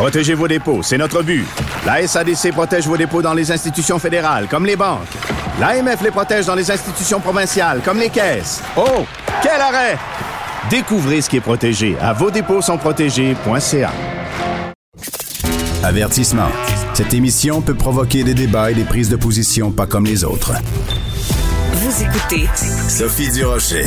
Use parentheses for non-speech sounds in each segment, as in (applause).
Protégez vos dépôts, c'est notre but. La SADC protège vos dépôts dans les institutions fédérales, comme les banques. L'AMF les protège dans les institutions provinciales, comme les caisses. Oh, quel arrêt! Découvrez ce qui est protégé à vos dépôts sont protégés.ca. Avertissement. Cette émission peut provoquer des débats et des prises de position pas comme les autres. Vous écoutez Sophie Durocher.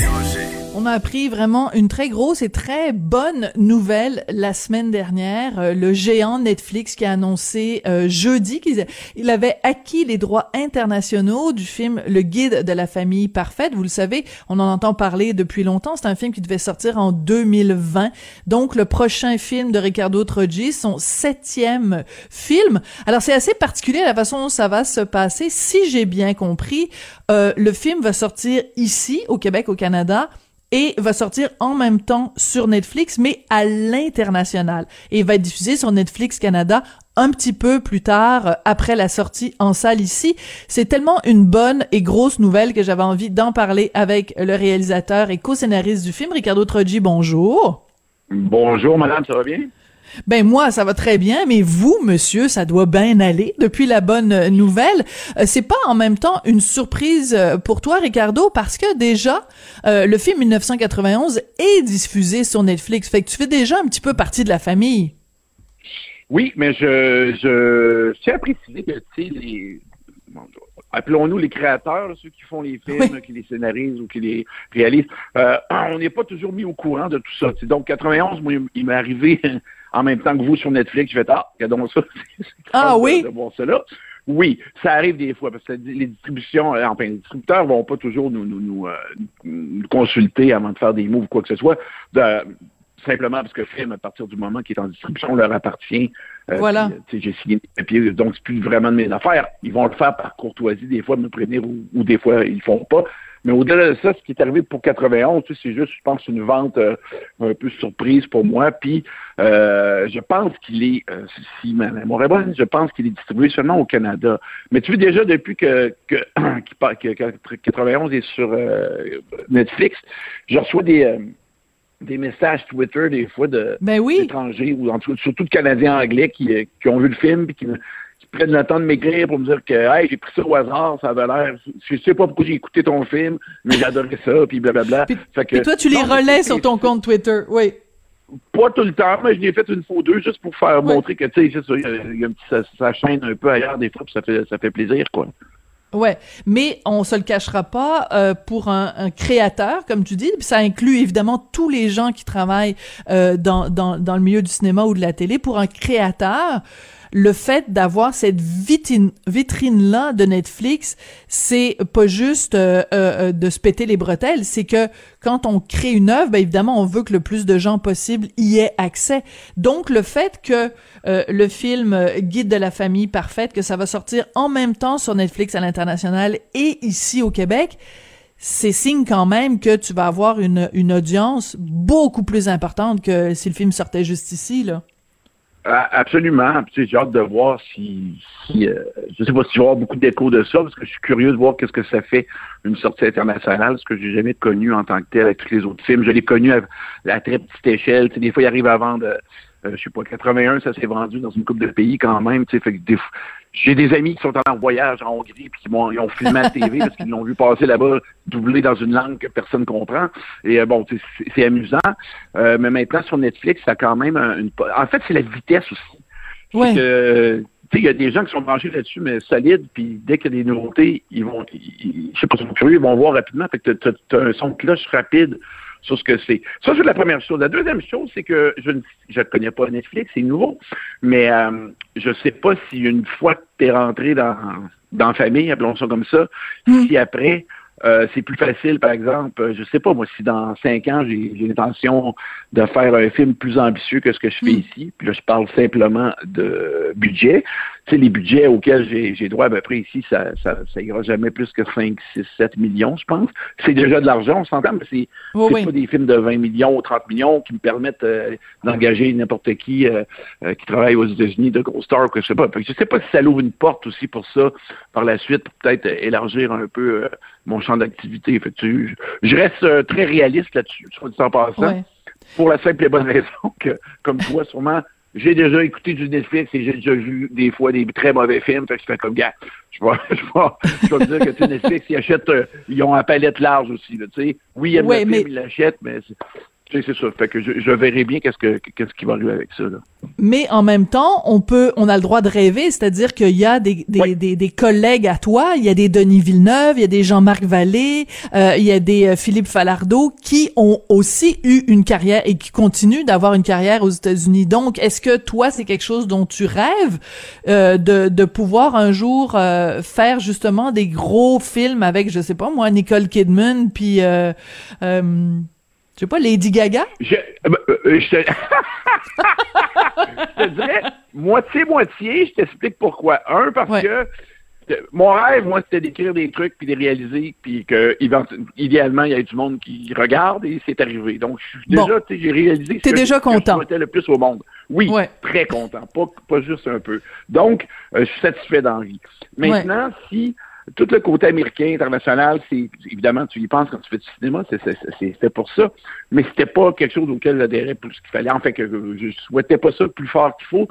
On a appris vraiment une très grosse et très bonne nouvelle la semaine dernière. Euh, le géant Netflix qui a annoncé euh, jeudi qu'il avait acquis les droits internationaux du film Le Guide de la famille parfaite. Vous le savez, on en entend parler depuis longtemps. C'est un film qui devait sortir en 2020. Donc, le prochain film de Ricardo Troggi, son septième film. Alors, c'est assez particulier la façon dont ça va se passer. Si j'ai bien compris, euh, le film va sortir ici, au Québec, au Canada, et va sortir en même temps sur Netflix, mais à l'international. Et va être diffusé sur Netflix Canada un petit peu plus tard, euh, après la sortie en salle ici. C'est tellement une bonne et grosse nouvelle que j'avais envie d'en parler avec le réalisateur et co-scénariste du film, Ricardo Troggi. Bonjour. Bonjour, madame, ça va bien? Ben moi, ça va très bien, mais vous, monsieur, ça doit bien aller depuis la bonne euh, nouvelle. Euh, c'est pas en même temps une surprise euh, pour toi, Ricardo, parce que déjà, le film 1991 est diffusé sur Netflix. Fait que tu fais déjà un petit peu partie de la famille. Oui, mais je, je, tiens à préciser que, tu sais, les, appelons-nous les créateurs, ceux qui font les films, qui les scénarisent ou qui les réalisent, (clears throat) on n'est pas toujours mis au courant de tout ça. Donc, 91, moi, il m'est arrivé en même temps que vous sur Netflix, je vais ah, regardons ça. (laughs) ah oui? De, voir cela. Oui, ça arrive des fois, parce que les distributions, euh, enfin, les distributeurs vont pas toujours nous, nous, nous, euh, consulter avant de faire des moves ou quoi que ce soit. simplement parce que le film, à partir du moment qu'il est en distribution, leur appartient. Euh, voilà. J'ai signé des papiers, donc c'est plus vraiment de mes affaires. Ils vont le faire par courtoisie, des fois, me prévenir, ou, ou des fois, ils le font pas. Mais au-delà de ça, ce qui est arrivé pour 91, c'est juste, je pense, une vente euh, un peu surprise pour moi. Puis, euh, je pense qu'il est, euh, si ma mémoire est bonne, je pense qu'il est distribué seulement au Canada. Mais tu vois, déjà, depuis que, que, (clears throat) que 91 est sur Netflix, je reçois des des messages Twitter des fois de ben oui. d'étrangers ou surtout de Canadiens anglais qui, qui ont vu le film et qui, prennent le temps de m'écrire pour me dire que hey, j'ai pris ça au hasard, ça avait l'air. Je sais pas pourquoi j'ai écouté ton film, mais j'adorais ça, puis blablabla. Puis, fait que, toi, tu les relais sur ton compte Twitter, oui. Pas tout le temps, mais je l'ai fait une fois ou deux juste pour faire montrer que tu sais, il y a, ça, ça, chaîne un peu ailleurs des fois, puis ça fait ça fait plaisir, quoi. Ouais, mais on se le cachera pas euh, pour un, un, créateur, comme tu dis. Ça inclut évidemment tous les gens qui travaillent euh, dans, dans, dans le milieu du cinéma ou de la télé. Pour un créateur, le fait d'avoir cette vitrine vitrine là de Netflix, c'est pas juste euh, euh, de se péter les bretelles, c'est que quand on crée une œuvre, ben évidemment on veut que le plus de gens possible y aient accès. Donc le fait que euh, le film Guide de la famille parfaite, que ça va sortir en même temps sur Netflix à l'international et ici au Québec, c'est signe quand même que tu vas avoir une, une audience beaucoup plus importante que si le film sortait juste ici, là. Absolument. J'ai hâte de voir si, si euh, je sais pas si je vais avoir beaucoup d'écho de ça, parce que je suis curieux de voir qu'est-ce que ça fait une sortie internationale, ce que j'ai jamais connu en tant que tel avec tous les autres films. Je l'ai connu à, à très petite échelle. des fois, il arrive à vendre euh, je sais pas, 81, ça s'est vendu dans une coupe de pays quand même. Fait que j'ai des amis qui sont en voyage en Hongrie puis qui m'ont ils ont filmé à la TV parce qu'ils l'ont vu passer là-bas doublé dans une langue que personne comprend. Et euh, bon, c'est amusant. Euh, mais maintenant sur Netflix, ça a quand même une. En fait, c'est la vitesse aussi. Ouais. il y a des gens qui sont branchés là-dessus, mais solides, puis dès qu'il y a des nouveautés, ils vont, je sais pas, ils sont curieux, ils vont voir rapidement. Fait que tu as, un son de cloche rapide sur ce que c'est. Ça, c'est la première chose. La deuxième chose, c'est que je ne je connais pas Netflix, c'est nouveau, mais euh, je ne sais pas si une fois que tu es rentré dans, dans la famille, appelons ça comme ça, hmm. si après, euh, c'est plus facile, par exemple, je sais pas, moi, si dans cinq ans, j'ai l'intention de faire un film plus ambitieux que ce que je fais hmm. ici, puis là, je parle simplement de budget, sais, les budgets auxquels j'ai droit à peu près ici, ça, ça, ça ira jamais plus que 5, 6, 7 millions, je pense. C'est déjà de l'argent, on s'entend, mais c'est pas des films de 20 millions ou 30 millions qui me permettent euh, d'engager n'importe qui euh, euh, qui travaille aux États-Unis de gros stars, que je sais pas. Je sais pas si ça l'ouvre une porte aussi pour ça par la suite, pour peut-être élargir un peu mon champ d'activité. Je, je reste très réaliste là-dessus, soit dit en passant. Pour la simple et bonne raison que, comme toi, sûrement, j'ai déjà écouté du Netflix et j'ai déjà vu des fois des très mauvais films. Fait que je fais comme gars. Je vais, (laughs) je vais, je vais te dire que Netflix, ils achètent, euh, ils ont un palette large aussi. Là, sais. oui, il y a ouais, mais... film, ils l'achètent, mais c'est ça. Fait que je, je verrai bien qu'est-ce que qu'est-ce qui va arriver avec ça. Là. Mais en même temps, on peut, on a le droit de rêver, c'est-à-dire qu'il y a des des, des, des, collègues à toi, il y a des Denis Villeneuve, il y a des Jean-Marc Vallée, euh, il y a des euh, Philippe Falardeau qui ont aussi eu une carrière et qui continuent d'avoir une carrière aux États-Unis. Donc, est-ce que toi, c'est quelque chose dont tu rêves euh, de de pouvoir un jour euh, faire justement des gros films avec, je sais pas moi, Nicole Kidman, puis euh, je sais pas, Lady Gaga? Je, euh, euh, je, te... (laughs) je te dirais moitié-moitié, je t'explique pourquoi. Un, parce que mon rêve, moi, c'était d'écrire des trucs puis de les réaliser, puis que idéalement, il y ait du monde qui regarde et c'est arrivé. Donc, je suis déjà, tu j'ai réalisé ce que, déjà content. je le plus au monde. Oui, très content, pas, pas juste un peu. Donc, euh, je suis satisfait d'envie. Maintenant, si tout le côté américain, international, c'est évidemment, tu y penses quand tu fais du cinéma, c'est fait pour ça, mais c'était pas quelque chose auquel j'adhérais plus qu'il fallait. En fait, que je souhaitais pas ça plus fort qu'il faut.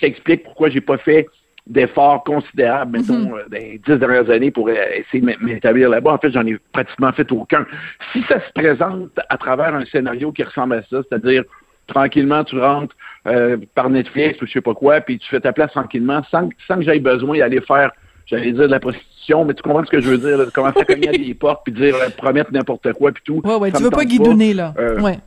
ça explique pourquoi j'ai pas fait d'efforts considérables, mettons, euh, dans les dix dernières années pour essayer de m'établir là-bas. En fait, j'en ai pratiquement fait aucun. Si ça se présente à travers un scénario qui ressemble à ça, c'est-à-dire tranquillement, tu rentres euh, par Netflix ou je sais pas quoi, puis tu fais ta place tranquillement sans, sans que j'aie besoin d'aller faire j'allais dire de la prostitution, mais tu comprends ce que je veux dire, là, commencer à cogner à des (laughs) portes, puis dire, euh, promettre n'importe quoi, puis tout. Ouais, ouais, tu veux pas guidonner, là. Euh, ouais.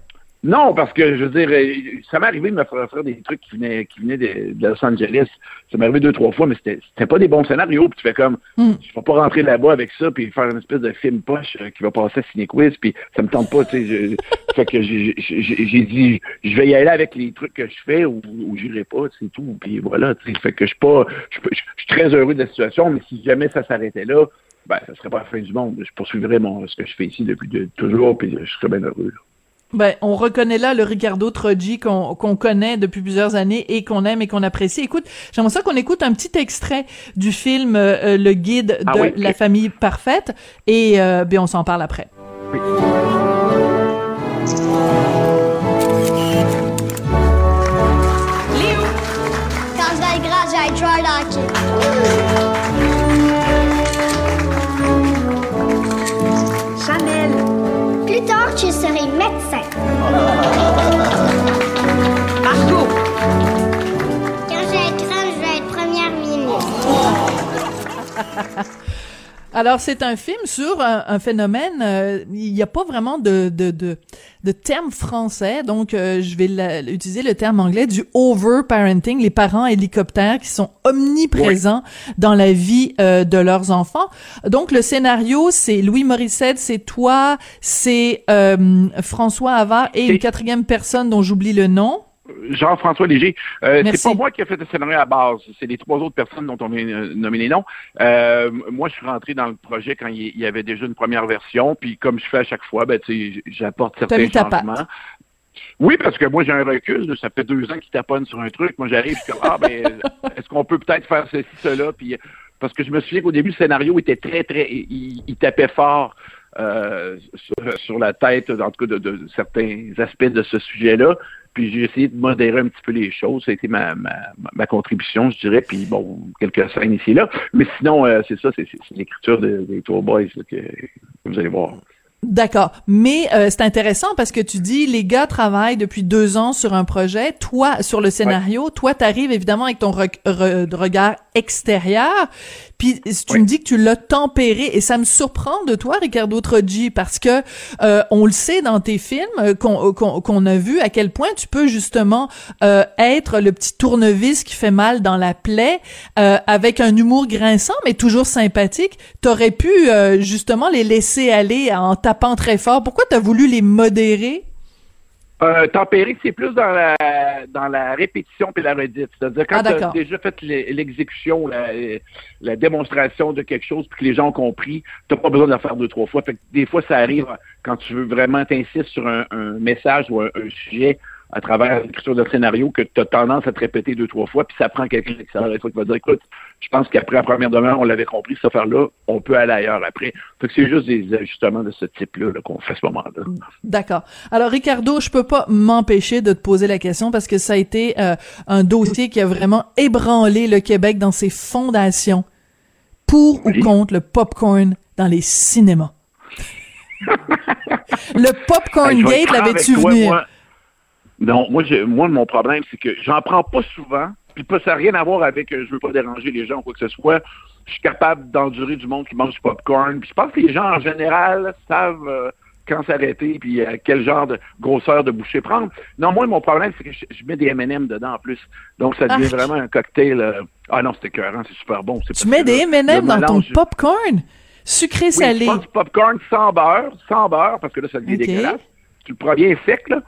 Non, parce que je veux dire, euh, ça m'est arrivé de me faire faire des trucs qui venaient, qui venaient de, Los Angeles. Ça m'est arrivé deux, trois fois, mais c'était, c'était pas des bons scénarios. Puis tu fais comme, mm. je vais pas rentrer là-bas avec ça, puis faire une espèce de film poche euh, qui va passer à Cinequiz, puis ça me tente pas, tu sais. (laughs) fait que j'ai, j'ai, dit, je vais y aller avec les trucs que je fais ou, ou j'irai pas, c'est tout. Puis voilà, tu sais. Fait que je suis pas, je, suis très heureux de la situation, mais si jamais ça s'arrêtait là, ben, ça serait pas la fin du monde. Je poursuivrais mon, ce que je fais ici depuis toujours, puis je serais bien heureux. Ben, on reconnaît là le Ricardo Troggi qu'on connaît depuis plusieurs années et qu'on aime et qu'on apprécie. Écoute, j'aimerais ça qu'on écoute un petit extrait du film euh, Le Guide ah de la famille parfaite et euh, ben on s'en parle après. Oui. Alors, c'est un film sur un, phénomène, euh, il n'y a pas vraiment de, de, de, de terme français, donc euh, je vais utiliser le terme anglais du over-parenting, les parents hélicoptères qui sont omniprésents dans la vie euh, de leurs enfants. Donc, le scénario, c'est Louis Morissette, c'est toi, c'est François Havard et une quatrième personne dont j'oublie le nom. Jean-François Léger. Euh, c'est pas moi qui ai fait le scénario à base, c'est les trois autres personnes dont on vient de nommer les noms. Euh, moi, je suis rentré dans le projet quand il y avait déjà une première version, puis comme je fais à chaque fois, ben, j'apporte certains changements. Oui, parce que moi, j'ai un recul. Ça fait deux ans qu'il taponne sur un truc. Moi, j'arrive, je suis comme, ah, ben, (laughs) est-ce qu'on peut peut-être faire ceci, cela? Puis, parce que je me souviens qu'au début, le scénario était très, très. Il, tapait fort euh, sur, la tête, en tout cas, de certains aspects de ce sujet-là. Puis j'ai essayé de modérer un petit peu les choses. Ça a été ma, ma, ma contribution, je dirais. Puis bon, quelques scènes ici et là. Mais sinon, euh, c'est ça, c'est l'écriture des Tour Boys que, que vous allez voir. D'accord, mais euh, c'est intéressant parce que tu dis les gars travaillent depuis deux ans sur un projet, toi sur le scénario, toi t'arrives évidemment avec ton regard extérieur, puis tu me dis que tu l'as tempéré et ça me surprend de toi Ricardo Troggi parce que euh, on le sait dans tes films euh, qu'on a vu à quel point tu peux justement être le petit tournevis qui fait mal dans la plaie avec un humour grinçant mais toujours sympathique. T'aurais pu justement les laisser aller en tapant très fort. Pourquoi tu as voulu les modérer? Euh, tempérer, c'est plus dans la dans la répétition et la redite. C'est-à-dire quand ah, tu as déjà fait l'exécution, la, démonstration de quelque chose, puis que les gens ont compris, tu n'as pas besoin de la faire deux, trois fois. Fait des fois, ça arrive quand tu veux vraiment t'insistes sur un, message ou un, sujet à travers l'écriture de scénario que tu as tendance à te répéter deux, trois fois, puis ça prend quelqu'un qui s'arrête qui va dire, écoute, je pense qu'après la première demeure, on l'avait compris, cette affaire-là, on peut aller ailleurs après. Fait que c'est juste des ajustements de ce type-là -là, qu'on fait à ce moment-là. D'accord. Alors, Ricardo, je peux pas m'empêcher de te poser la question parce que ça a été euh, un dossier qui a vraiment ébranlé le Québec dans ses fondations. Pour ou contre le popcorn dans les cinémas? (laughs) le popcorn gate l'avais-tu venir? Non, moi, moi, mon problème, c'est que j'en prends pas souvent. Puis ça n'a rien à voir avec euh, je veux pas déranger les gens ou quoi que ce soit. Je suis capable d'endurer du monde qui mange du popcorn. Puis je pense que les gens, en général, savent euh, quand s'arrêter, puis euh, quel genre de grosseur de bouchée prendre. Non, moi, mon problème, c'est que je, mets des M&M dedans en plus. Donc, ça devient ah. vraiment un cocktail. Ah non, c'était écœurant, c'est super bon. Tu mets des M&M dans ton popcorn? Sucré-salé? Oui, du popcorn sans beurre, sans beurre, parce que là, ça devient dégueulasse. Tu le prends bien sec, là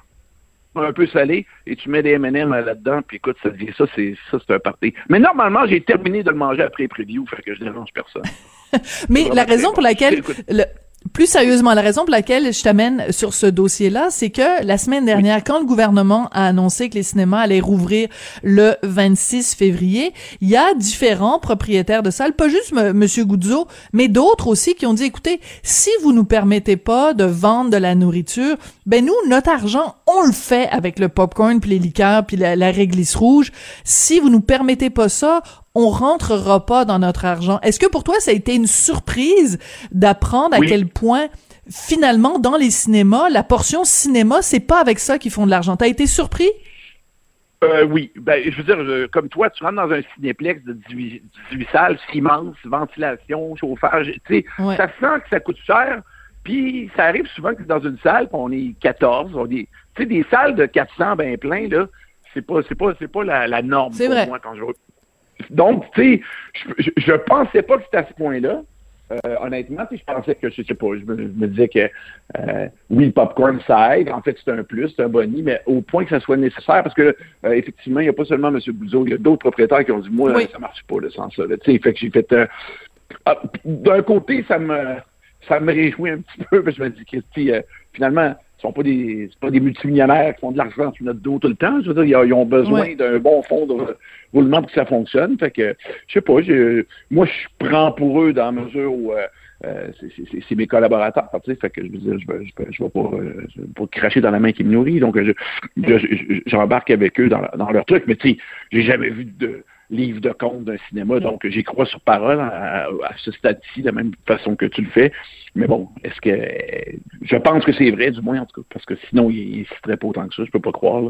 un peu salé et tu mets des M&M là-dedans, puis écoute, ça devient ça, c'est ça, c'est un party. Mais normalement, j'ai terminé de le manger après preview, fait que je dérange personne. (laughs) Mais la raison pour laquelle le, plus sérieusement, la raison pour laquelle je t'amène sur ce dossier-là, c'est que la semaine dernière, quand le gouvernement a annoncé que les cinémas allaient rouvrir le 26 février, il y a différents propriétaires de salles, pas juste M. Monsieur Goudzo, mais d'autres aussi qui ont dit, écoutez, si vous nous permettez pas de vendre de la nourriture, ben nous, notre argent, on le fait avec le popcorn puis les liqueurs puis la, la réglisse rouge. Si vous nous permettez pas ça, on rentrera pas dans notre argent. Est-ce que pour toi, ça a été une surprise d'apprendre à quel point finalement, dans les cinémas, la portion cinéma, c'est pas avec ça qu'ils font de l'argent? T'as été surpris? Euh, oui. Ben, je veux dire, comme toi, tu rentres dans un cinéplex de 18, salles, immense, ventilation, chauffage. Tu sais, ça sent que ça coûte cher. Puis ça arrive souvent que dans une salle, on est 14, on est, tu sais, des salles de 400 ben plein là, c'est pas, c'est pas, c'est pas la, la norme pour moi quand je donc, tu sais, je, je, pensais pas que c'était à ce point-là. Euh, honnêtement, je pensais que, je sais pas, je me, disais que euh, oui, le popcorn, ça aide. En fait, c'est un plus, c'est un boni, mais au point que ça soit nécessaire, parce que euh, effectivement, il n'y a pas seulement M. Bouzeau, il y a d'autres propriétaires qui ont dit, moi, ça marche pas, le sans ça. sais, fait que j'ai fait... Ah, d'un côté, ça me ça me réjouit un petit (laughs) peu, parce que je me dis que, finalement, sont pas des pas des multimillionnaires qui font de l'argent sur notre dos tout le temps. Je veux dire, ils, ont besoin d'un bon fond de roulement pour que ça fonctionne. Fait que je sais pas, moi je prends pour eux dans la mesure où euh, euh, c'est mes collaborateurs, tu sais, fait que je veux dire, je vais, je, vais, pas, euh, pas, cracher dans la main qui me nourrit, donc j'embarque avec eux dans, dans leur truc, mais tu sais, j'ai jamais vu de livre de compte d'un cinéma. Donc, j'y crois sur parole à, ce stade-ci, de la même façon que tu le fais. Mais bon, est-ce que je pense que c'est vrai, du moins en tout cas, parce que sinon, il ne serait pas autant que ça, je peux pas croire. Là.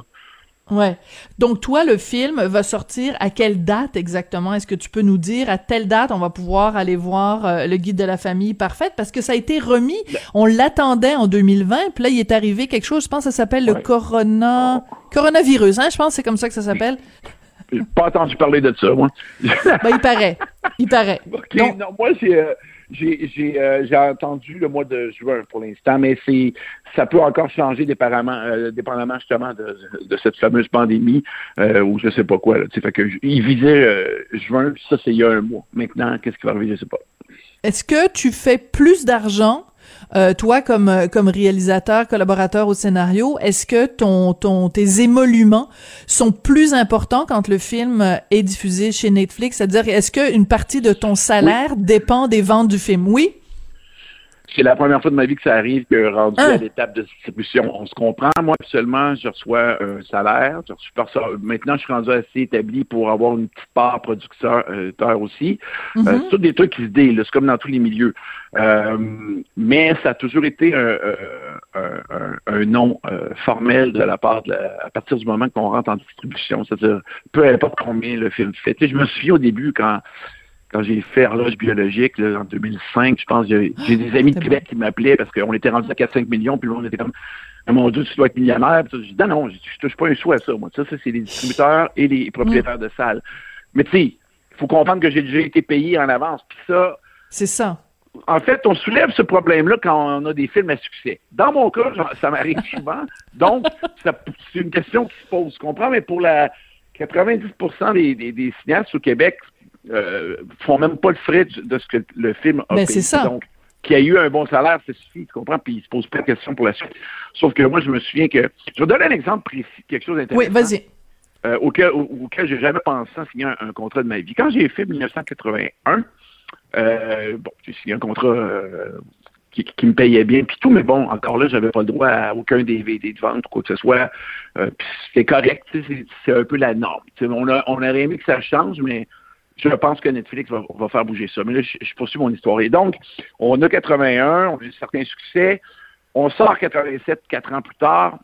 Ouais. Donc toi, le film va sortir à quelle date exactement? Est-ce que tu peux nous dire à telle date on va pouvoir aller voir euh, le guide de la famille parfaite? Parce que ça a été remis, on l'attendait en 2020, puis là il est arrivé quelque chose. Je pense que ça s'appelle le corona coronavirus, hein? Je pense que c'est comme ça que ça s'appelle. J'ai pas entendu parler de ça, moi. ben, il paraît. Il paraît. (laughs) non, moi, euh, j'ai, euh, j'ai, entendu le mois de juin pour l'instant, mais c'est ça peut encore changer dépendamment, euh, dépendamment justement de, de, cette fameuse pandémie ou je sais pas quoi. Là, fait que il visait juin, ça c'est il y a un mois. Maintenant, qu'est-ce qui va arriver, je sais pas. Est-ce que tu fais plus d'argent euh, toi, comme euh, comme réalisateur, collaborateur au scénario, est-ce que ton ton tes émoluments sont plus importants quand le film est diffusé chez Netflix? C'est-à-dire, est-ce qu'une partie de ton salaire dépend des ventes du film? Oui? C'est la première fois de ma vie que ça arrive que rendu à hein? l'étape de distribution. On se comprend. Moi, seulement, je reçois un salaire. Je reçois, maintenant, je suis rendu assez établi pour avoir une petite part producteur euh, aussi. Euh, mm-hmm. c'est tout des trucs qui se délent. C'est comme dans tous les milieux. Euh, mais ça a toujours été un, un, un, nom formel de la part de à partir du moment qu'on rentre en distribution. C'est-à-dire, peu importe combien le film fait. Tu sais, je me souviens au début quand quand j'ai fait horloge biologique en 2005, je pense, j'ai des amis de Québec qui m'appelaient parce qu'on était rendu à 4-5 millions, puis on était comme, ah, mon Dieu, tu dois être millionnaire. Puis, je dis, non, non, je, je touche pas un sou à ça. Moi, ça, ça c'est les distributeurs et les propriétaires de salles. Mais tu sais, il faut comprendre que j'ai déjà été payé en avance. Puis ça. C'est ça. En fait, on soulève ce problème-là quand on a des films à succès. Dans mon cas, ça m'arrive (laughs) souvent. Donc, c'est une question qui se pose. Tu comprends? Mais pour la 90 des, des, des cinéastes au Québec, euh, font même pas le frais de ce que le film a ben, c'est ça. Donc, qu'il ait eu un bon salaire, ça suffit, tu comprends? Puis il se pose pas de questions pour la suite. Sauf que moi, je me souviens que. Je vais donner un exemple précis, quelque chose d'intéressant. Oui, vas-y. Euh, auquel, auquel j'ai jamais pensé en signer un, un, contrat de ma vie. Quand j'ai fait 1981, euh, bon, j'ai signé un contrat euh, qui, qui, me payait bien, puis tout, mais bon, encore là, j'avais pas le droit à aucun DVD de vente ou quoi que ce soit. C'est correct, c'est un peu la norme. on, a, on aurait aimé que ça change, mais je pense que Netflix va, va faire bouger ça. Mais là, je, je, poursuis mon histoire. Et donc, on a 81, on a eu certains succès. On sort 87, quatre ans plus tard,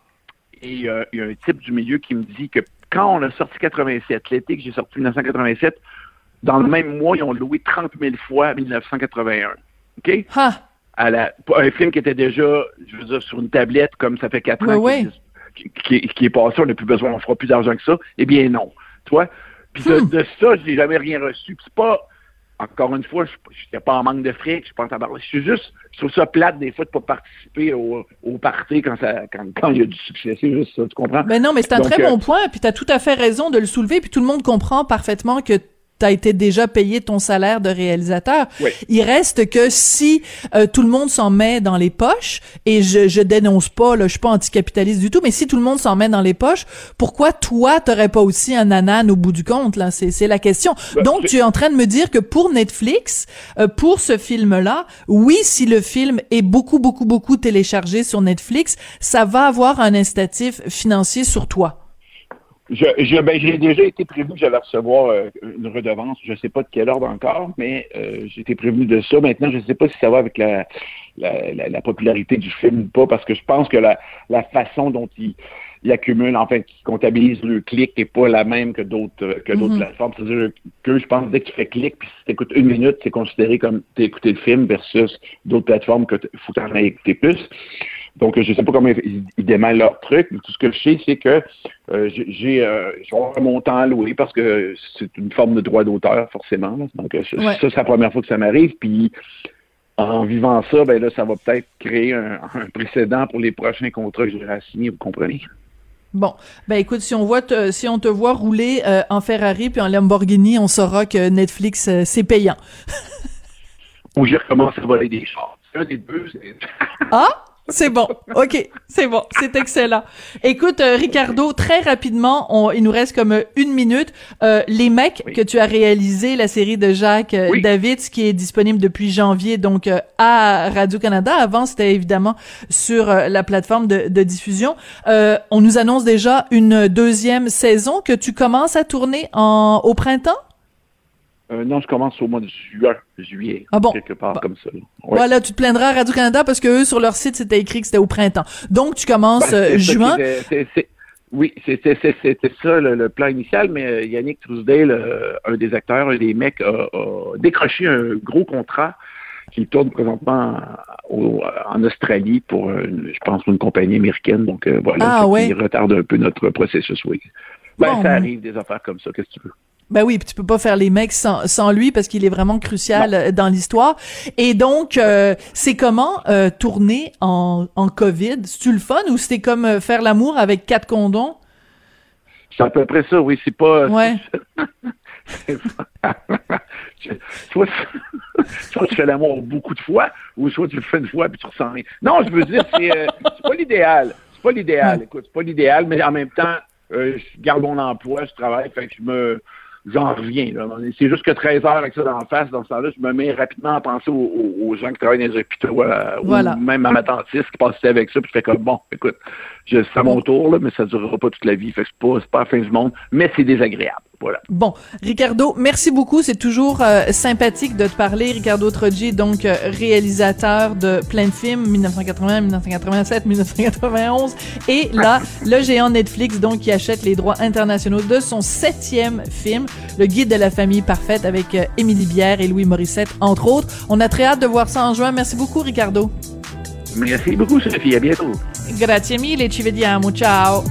et euh, il y a un type du milieu qui me dit que quand on a sorti 87, l'été que j'ai sorti 1987, dans le même mois, ils ont loué 30 000 fois 1981. OK? À la, un film qui était déjà, je veux dire, sur une tablette, comme ça fait 4 ouais, ans. Qui, qui, qui, est passé, on n'a plus besoin, on fera plus d'argent que ça. Eh bien, non. Tu vois? Puis de, Hmm. de, ça, je n'ai jamais rien reçu. Puis c'est pas, encore une fois, je n'étais pas en manque de fric, je pense à Je suis juste, je trouve ça plate des fois de pas participer au, au party quand ça, quand, quand il y a du succès. C'est juste ça, tu comprends? Ben non, mais c'est un Donc, très euh, bon point, puis tu as tout à fait raison de le soulever, puis tout le monde comprend parfaitement que t'as été déjà payé ton salaire de réalisateur. Oui. Il reste que si euh, tout le monde s'en met dans les poches, et je, je dénonce pas, là, je suis pas anticapitaliste du tout, mais si tout le monde s'en met dans les poches, pourquoi toi t'aurais pas aussi un anan au bout du compte là? C'est la question. Ben, Donc tu es en train de me dire que pour Netflix, euh, pour ce film-là, oui, si le film est beaucoup beaucoup beaucoup téléchargé sur Netflix, ça va avoir un incitatif financier sur toi. Je, je, ben, j'ai déjà été prévenu que j'allais recevoir euh, une redevance. Je ne sais pas de quel ordre encore, mais euh, j'ai été prévenu de ça. Maintenant, je ne sais pas si ça va avec la, la, la, la popularité du film ou pas, parce que je pense que la, la façon dont il, il accumule, en fait, qu'il comptabilise le clic n'est pas la même que d'autres euh, que d'autres Mhm. plateformes. C'est-à-dire que je pense dès que tu fais clic, puis si tu écoutes une minute, c'est considéré comme tu as écouté le film versus d'autres plateformes que faut que tu en aies écouté plus. Donc, je ne sais pas comment ils, ils démêlent leur truc, mais tout ce que je sais, c'est que euh, j'ai j'ai euh, un montant à louer parce que c'est une forme de droit d'auteur, forcément. là. Donc, euh, ça, Ouais. ça, c'est la première fois que ça m'arrive. Puis, en vivant ça, ben là, ça va peut-être créer un, un précédent pour les prochains contrats que j'aurai à signer, vous comprenez? Bon, ben écoute, si on voit te- si on te voit rouler euh, en Ferrari puis en Lamborghini, on saura que Netflix euh, c'est payant. (laughs) Ou j'y recommence à voler des chars. Un des deux. Ah, c'est bon. OK, c'est bon, c'est excellent. Écoute euh, Ricardo, très rapidement, on, il nous reste comme euh, une minute. Euh, les mecs Oui. que tu as réalisé, la série de Jacques euh, Oui. Davids qui est disponible depuis janvier donc à Radio Canada. Avant, c'était évidemment sur la plateforme de, de diffusion. Euh, on nous annonce déjà une deuxième saison que tu commences à tourner en au printemps? Euh, non, je commence au mois de juin, juillet, Ah bon? quelque part Bon. comme ça. Ouais. Voilà, tu te plaindras à Radio-Canada parce que eux, sur leur site, c'était écrit que c'était au printemps. Donc, tu commences Ben, euh, juin. Oui, c'était ça le, le plan initial, mais euh, Yannick Trousdale, un des acteurs, un des mecs, a, a décroché un gros contrat qui tourne présentement en Australie pour, euh, je pense, une compagnie américaine. Donc voilà, Ah, ça ouais. qui retarde un peu notre processus, oui. Ben, Bon, ça arrive des affaires comme ça, qu'est-ce que tu veux? Ben oui, puis tu peux pas faire les mecs sans, sans lui parce qu'il est vraiment crucial euh, dans l'histoire. Et donc, euh, c'est comment euh, tourner en, en COVID? C'est-tu le fun ou c'était comme faire l'amour avec quatre condoms? C'est à peu près ça, oui, c'est pas... Ouais. (laughs) c'est pas- (laughs) soit, (laughs) soit tu fais l'amour beaucoup de fois, ou soit tu le fais une fois puis tu ressens rien. Non, je veux dire, c'est euh, pas l'idéal. C'est pas l'idéal. Écoute, c'est pas l'idéal, mais en même temps, euh, je garde mon emploi, je travaille, fait que je me j'en reviens. C'est juste que 13 heures avec ça dans la face, dans ce temps-là, je me mets rapidement à penser aux, gens qui travaillent dans les hôpitaux, euh, Voilà. ou même à ma dentiste qui passait avec ça, puis je fais comme, bon, écoute, c'est à mon tour, là, mais ça durera pas toute la vie, fait que c'est pas, c'est pas la fin du monde, mais c'est désagréable. Voilà. Bon, Ricardo, merci beaucoup. C'est toujours euh, sympathique de te parler. Ricardo Troggi, donc euh, réalisateur de plein de films, 1980, 1987, 1991. Et là, (laughs) le géant Netflix, donc, qui achète les droits internationaux de son septième film, Le Guide de la famille parfaite, avec euh, Émilie Bière et Louis Morissette, entre autres. On a très hâte de voir ça en juin. Merci beaucoup, Ricardo. Merci beaucoup, Sophie. À bientôt. Grazie mille, ci vediamo. Ciao.